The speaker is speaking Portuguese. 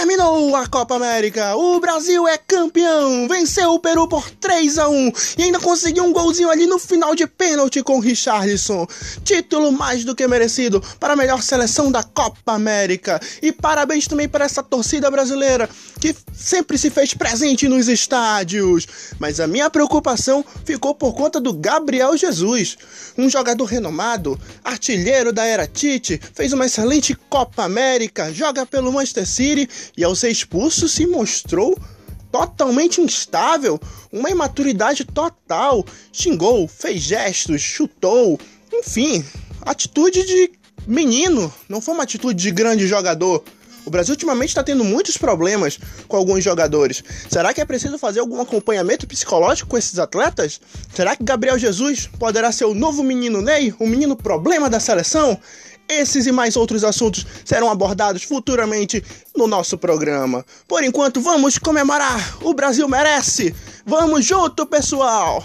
Terminou a Copa América. O Brasil é campeão. Venceu o Peru por 3 a 1 e ainda conseguiu um golzinho ali no final de pênalti com Richarlison. Título mais do que merecido para a melhor seleção da Copa América. E parabéns também para essa torcida brasileira que sempre se fez presente nos estádios. Mas a minha preocupação ficou por conta do Gabriel Jesus, um jogador renomado, artilheiro da era Tite, fez uma excelente Copa América, joga pelo Manchester City e ao ser expulso se mostrou totalmente instável, uma imaturidade total, xingou, fez gestos, chutou, enfim, atitude de menino, não foi uma atitude de grande jogador. O Brasil ultimamente está tendo muitos problemas com alguns jogadores. Será que é preciso fazer algum acompanhamento psicológico com esses atletas? Será que Gabriel Jesus poderá ser o novo menino Ney, o menino problema da seleção? Esses e mais outros assuntos serão abordados futuramente no nosso programa. Por enquanto, vamos comemorar! O Brasil merece! Vamos junto, pessoal!